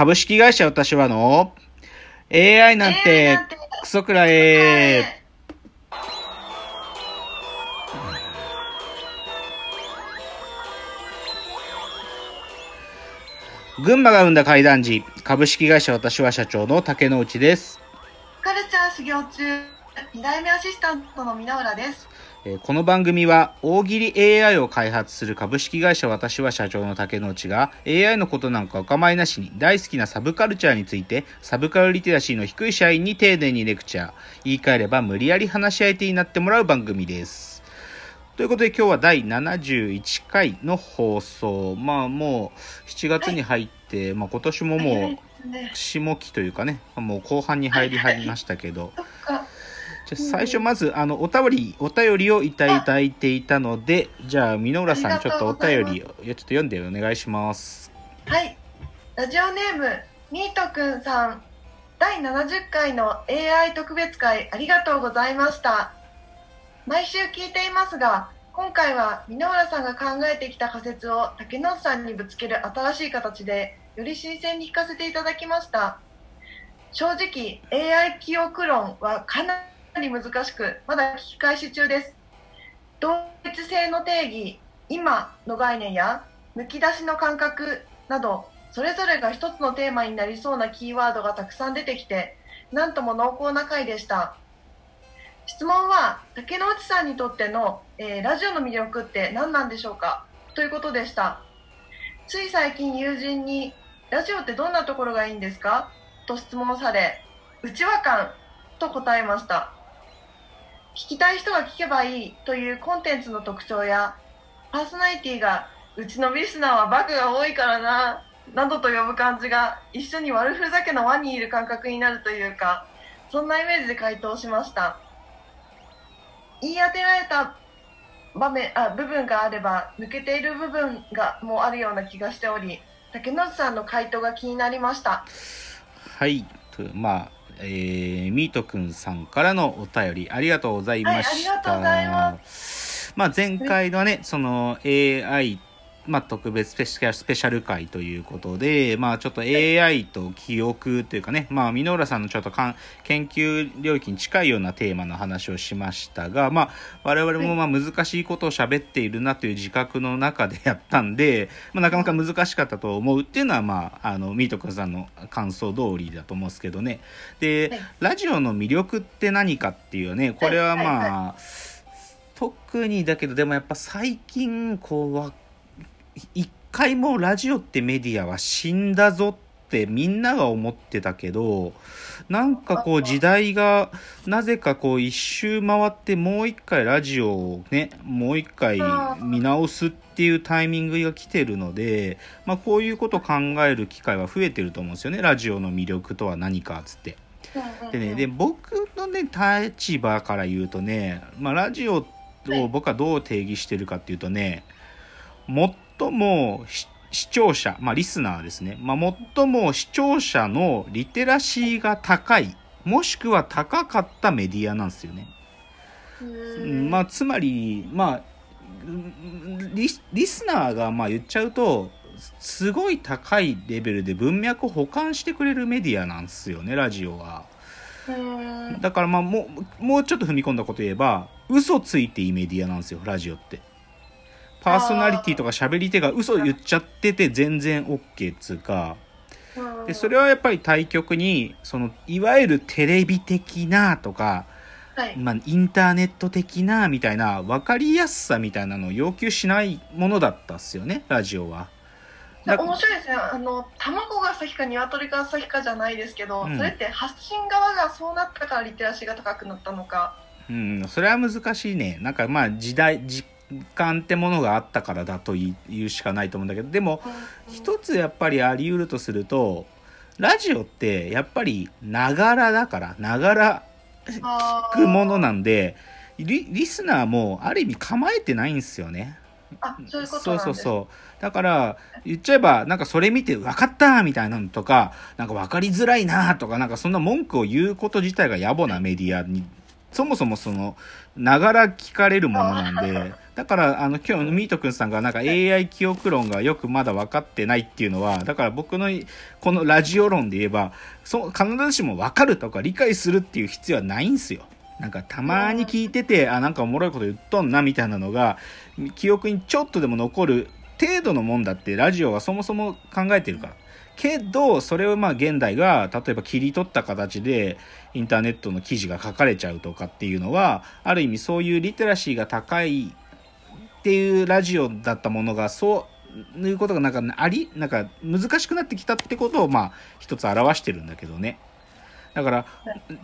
株式会社私はの AI なんてクソくらえ。群馬が生んだ怪談時、株式会社私は社長の竹之内です。カルチャー修行中、2代目アシスタントの mina 浦です。えーこの番組は大喜利 AI を開発する株式会社私は社長の竹之内が AI のことなんかお構いなしに大好きなサブカルチャーについてサブカルリテラシーの低い社員に丁寧にレクチャー言い換えれば無理やり話し相手になってもらう番組です。ということで今日は第71回の放送。まあもう7月に入って、まあ、今年ももう下期というかねもう後半に入りましたけど。じゃあ最初まずあのお便りお便りをいただいていたのでじゃあ箕浦さんちょっとお便りをちょっと読んでお願いしますはい。ラジオネーム、ミートくんさん。第70回の AI 特別会ありがとうございました。毎週聞いていますが、今回は箕浦さんが考えてきた仮説を竹野内さんにぶつける新しい形で、より新鮮に聞かせていただきました。正直、AI 記憶論はかなかなり難しく、まだ聞き返し中です。同一性の定義、今の概念や、抜き出しの感覚など、それぞれが一つのテーマになりそうなキーワードがたくさん出てきて、なんとも濃厚な回でした。質問は、竹之内さんにとっての、えーラジオの魅力って何なんでしょうか？ということでした。つい最近友人に、ラジオってどんなところがいいんですか？と質問され、内輪感と答えました。聞きたい人が聞けばいいというコンテンツの特徴や、パーソナリティがうちのリスナーはバグが多いからな、などと呼ぶ感じが一緒に悪ふざけの輪にいる感覚になるというか、そんなイメージで回答しました。言い当てられた場面あ部分があれば抜けている部分がもあるような気がしており、竹野内さんの回答が気になりました。はいまあえー、ミートくんさんからのお便りありがとうございました、はいありがとうございます。まあ前回のねその AI まあ、特別スペシャルスペシャル回ということで、まあ、ちょっと AI と記憶というかね、まあ、箕浦さんのちょっとかん研究領域に近いようなテーマの話をしましたが、まあ、我々もまあ難しいことを喋っているなという自覚の中でやったんで、まあ、なかなか難しかったと思うっていうのは、まあ、あのミート君さんの感想通りだと思うんですけどね。で、はい。ラジオの魅力って何かっていうねこれはまあ、特にだけどでもやっぱ最近こうわ一回もラジオってメディアは死んだぞってみんなが思ってたけどなんかこう時代がなぜかこう一周回ってもう一回ラジオをねもう一回見直すっていうタイミングが来てるので、まあ、こういうことを考える機会は増えてると思うんですよね。ラジオの魅力とは何かっつって。でね、で僕のね立場から言うとね、まあ、ラジオを僕はどう定義してるかっていうとね最もし視聴者、まあ、リスナーですね、まあ、最も視聴者のリテラシーが高いもしくは高かったメディアなんですよね。うんまあ、つまり、まあ、うんリスリスナーがまあ言っちゃうとすごい高いレベルで文脈を保管してくれるメディアなんですよねラジオは。うんだからまあもうもうちょっと踏み込んだこと言えば嘘ついていいメディアなんですよラジオって。パーソナリティとか喋り手が嘘言っちゃってて全然 OK っつうか。でそれはやっぱり対局にそのいわゆるテレビ的なとか、はい。まあ、インターネット的なみたいな分かりやすさみたいなのを要求しないものだったっすよねラジオは。だ面白いですね。あの卵が先か鶏が先かじゃないですけど、うん。それって発信側がそうなったからリテラシーが高くなったのか。うん、それは難しいね。なんかまあ時代、時間ってものがあったからだと言うしかないと思うんだけど、でも一つやっぱりあり得るとすると、ラジオってやっぱりながらだから、ながら聞くものなんで、リリスナーもある意味構えてないんですよね。あそういうことそうそうそう。だから、言っちゃえば、なんかそれ見て分かったみたいなのとか、なんか分かりづらいなとか、なんかそんな文句を言うこと自体が野暮なメディアに、そもそもその、ながら聞かれるものなんで、だからあの今日ミートくんさんがなんか AI 記憶論がよくまだ分かってないっていうのはだから僕のこのラジオ論で言えばそう必ずしも分かるとか理解するっていう必要はないんすよ。なんかたまに聞いててあなんかおもろいこと言っとんなみたいなのが記憶にちょっとでも残る程度のもんだってラジオはそもそも考えてるから。けどそれをまあ現代が例えば切り取った形でインターネットの記事が書かれちゃうとかっていうのはある意味そういうリテラシーが高いっていうラジオだったものがそういうことがなんかありなんか難しくなってきたってことをまあ一つ表してるんだけどね。だから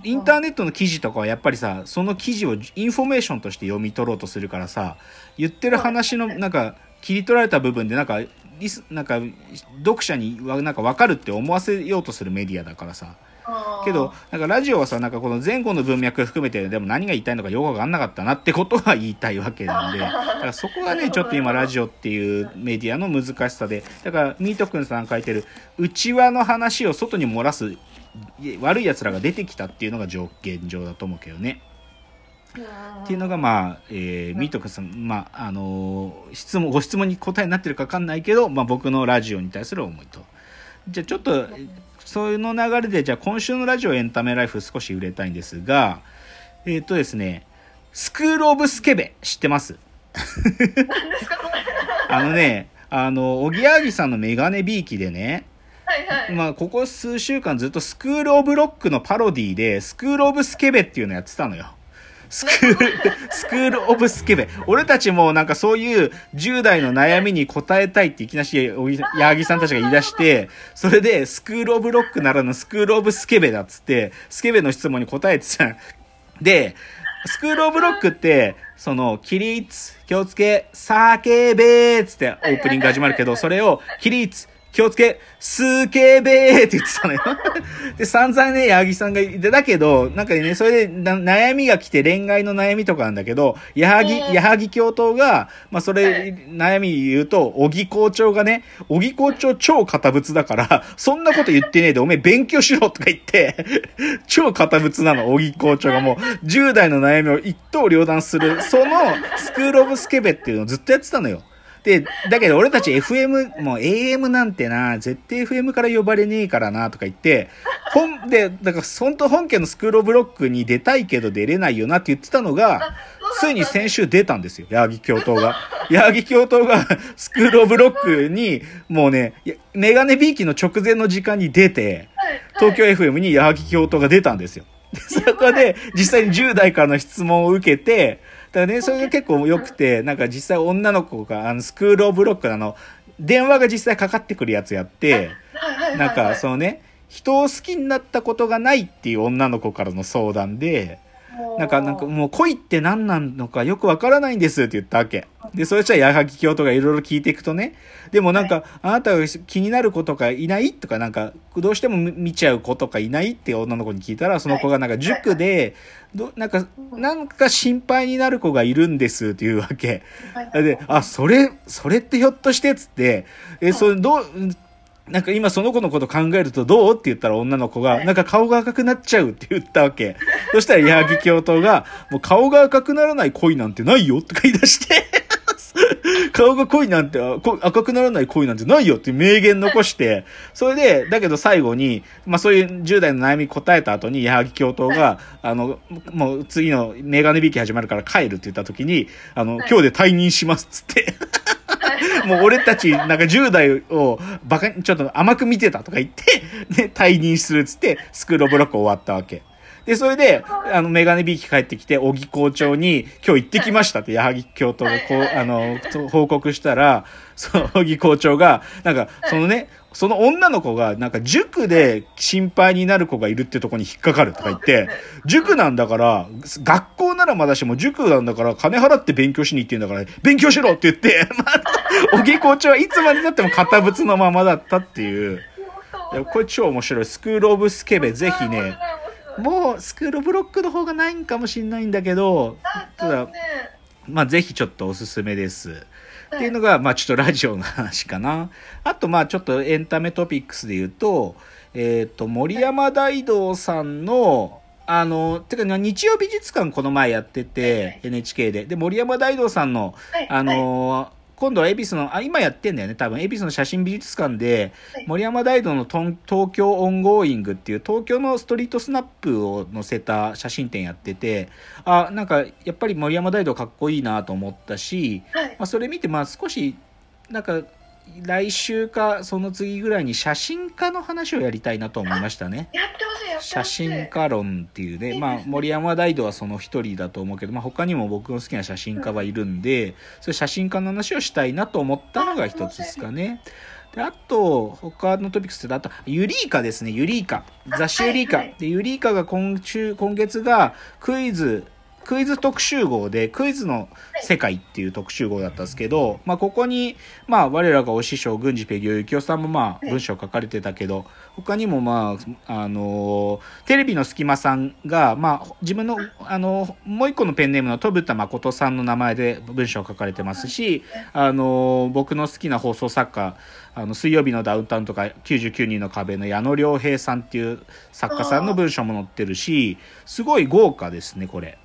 インターネットの記事とかはやっぱりさその記事をインフォメーションとして読み取ろうとするからさ言ってる話のなんか切り取られた部分でなんかリスなんか読者になんか分かるって思わせようとするメディアだからさ。けどなんかラジオはさなんかこの前後の文脈含めてでも何が言いたいのかよく分かんなかったなってことは言いたいわけなんで。だからそこがねちょっと今ラジオっていうメディアの難しさで。だからミートくんさん書いてる内輪の話を外に漏らす悪い奴らが出てきたっていうのが現状だと思うけどね。っていうのがまあ、えー、ミートさん、まあ、あのー、質問、ご質問に答えになってるかわかんないけど、まあ僕のラジオに対する思いと。じゃあちょっと、そういうの流れで、じゃあ今週のラジオエンタメライフ少し売れたいんですが、えっ、ー、とですね、スクールオブスケベ知ってます？あのね、あの、おぎやはぎさんのメガネびいきでね、はいはい、まあ、ここ数週間ずっと School of Lock のパロディで、 School of スケベっていうのやってたのよ。 School、School of スケベ。俺たちもなんかそういう10代の悩みに答えたいっていきなし、矢作さんたちが言い出して、それで School of Lock ならぬ School of スケベだっつって、スケベの質問に答えてた。で、スクールオブロックって、その、起立、気をつけ、叫べーつってオープニング始まるけど、それを、起立、気をつけ、すけべーって言ってたのよ。で、散々ね、矢作さんが言ってたけど、なんかね、それで悩みが来て恋愛の悩みとかなんだけど、矢作、矢作教頭が、まあそれ、悩み言うと、小木校長がね、小木校長超堅物だから、そんなこと言ってねえで、おめえ勉強しろとか言って、超堅物なの、小木校長がもう、10代の悩みを一刀両断する、その、スクールオブスケベっていうのをずっとやってたのよ。で、だけど俺たち FM、もう AM なんてな、絶対 FM から呼ばれねえからな、とか言って、本、で、だから本当本家のスクールオブロックに出たいけど出れないよなって言ってたのが、ついに先週出たんですよ、矢作教頭が。矢作教頭がスクールオブロックに、もうね、メガネビーキの直前の時間に出て、東京 FM に矢作教頭が出たんですよ。そこで実際に10代からの質問を受けて、だからね、それが結構良くて、なんか実際女の子が、あの、スクールオブロックあの、電話が実際かかってくるやつやって、なんかそのね、人を好きになったことがないっていう女の子からの相談で、なんか、なんかもう恋って何なのかよくわからないんですって言ったわけ。で、それじゃあ矢作教とかいろいろ聞いていくとね、でもなんか、あなたが気になる子とかいないとか、なんか、どうしても見ちゃう子とかいないって女の子に聞いたら、その子がなんか塾で、どなんか、なんか心配になる子がいるんですっていうわけ。で、あ、それ、それってひょっとしてっつって、え、それどう、なんか今その子のこと考えるとどう？って言ったら女の子が、なんか顔が赤くなっちゃうって言ったわけ。そしたら矢作教頭が、もう顔が赤くならない恋なんてないよって言い出して 顔が濃いなんて、赤くならない恋なんてないよって名言残して、それで、だけど最後に、まあそういう10代の悩み答えた後に、矢作教頭が、あの、もう次のメガネ引き始まるから帰るって言った時に、あの、今日で退任しますっつって もう俺たち、なんか10代をバカに、ちょっと甘く見てたとか言って、で、退任するっつって、スクールオブロック終わったわけ。で、それで、あの、メガネビーキ帰ってきて、小木校長に、今日行ってきましたって、矢作教頭がこう、あの、報告したら、その小木校長が、なんか、そのね、その女の子が、なんか塾で心配になる子がいるってとこに引っかかるとか言って、塾なんだから、学校ならまだしも塾なんだから金払って勉強しに行ってんだから、勉強しろって言って、まあ、小木校長はいつまでたっても堅物のままだったっていう。これ超面白い。スクールオブスケベ、ぜひね、もうスクールオブロックの方がないんかもしんないんだけど、ただ、まあぜひちょっとおすすめです。っていうのが、まあちょっとラジオの話かな。あと、まあちょっとエンタメトピックスで言うと、えっ、ー、と、森山大道さんの、あの、てか、日曜美術館この前やってて、はい NHK で。で、森山大道さんの、はい。あの、今度は恵比寿の、あ、今やってんだよね、多分。恵比寿の写真美術館ではい、森山大道のトン東京 ongoing っていう東京のストリートスナップを載せた写真展やってて、あ、なんか、やっぱり森山大道かっこいいなと思ったし、はい。まあ、それ見て、まあ少し、なんか、来週かその次ぐらいに写真家の話をやりたいなと思いましたね。写。真家論っていうね、まあ、森山大道はその一人だと思うけど、まあ、他にも僕の好きな写真家はいるんで、そういう写真家の話をしたいなと思ったのが一つですかね。であと、他のトピックスで、あと、ユリーカですね、ユリーカ。雑誌ユリーカ。で、ユリーカが今週、今月がクイズ、クイズ特集号で、クイズの世界っていう特集号だったんですけど、まあ、ここに、まあ、我らがお師匠、郡司ペギオユキオさんもまあ、はい。文章書かれてたけど、他にもまあ、あのーテレビの隙間さんが、まあ、自分の、あのもう一個のペンネームの飛田誠さんの名前で文章を書かれてますし、あのー僕の好きな放送作家、あの、水曜日のダウンタウンとか99人の壁の矢野良平さんっていう作家さんの文章も載ってるし、すごい豪華ですね、これ。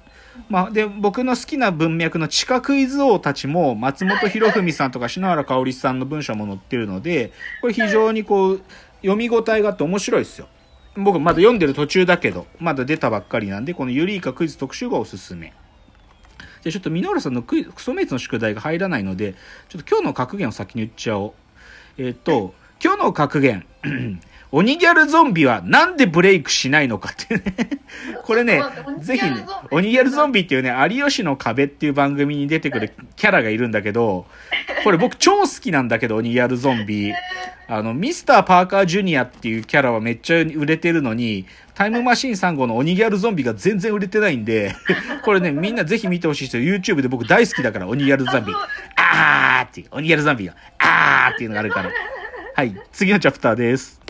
まあ、で、僕の好きな文脈の地下クイズ王たちも、松本博文さんとか篠原かおりさんの文章も載ってるので、これ非常にこう、読み応えがあって面白いですよ。僕まだ読んでる途中だけど、まだ出たばっかりなんで、このユリイカクイズ特集がおすすめ。じゃちょっと箕浦さんのクイクソメイツの宿題が入らないので、ちょっと今日の格言を先に言っちゃおう。えっ、と、今日の格言。鬼ギャルゾンビはなんでブレイクしないのかっていうね。これねぜひね、鬼鬼ギャルゾンビっていうね、有吉の壁っていう番組に出てくるキャラがいるんだけど、これ僕超好きなんだけど、鬼ギャルゾンビ。あの、ミスターパーカージュニアっていうキャラはめっちゃ売れてるのに、タイムマシーン3号の鬼ギャルゾンビが全然売れてないんで、これね、みんなぜひ見てほしい人、YouTube で僕大好きだから、鬼ギャルゾンビ。あーっていう、鬼ギャルゾンビが、あーっていうのがあるから。はい、次のチャプターです。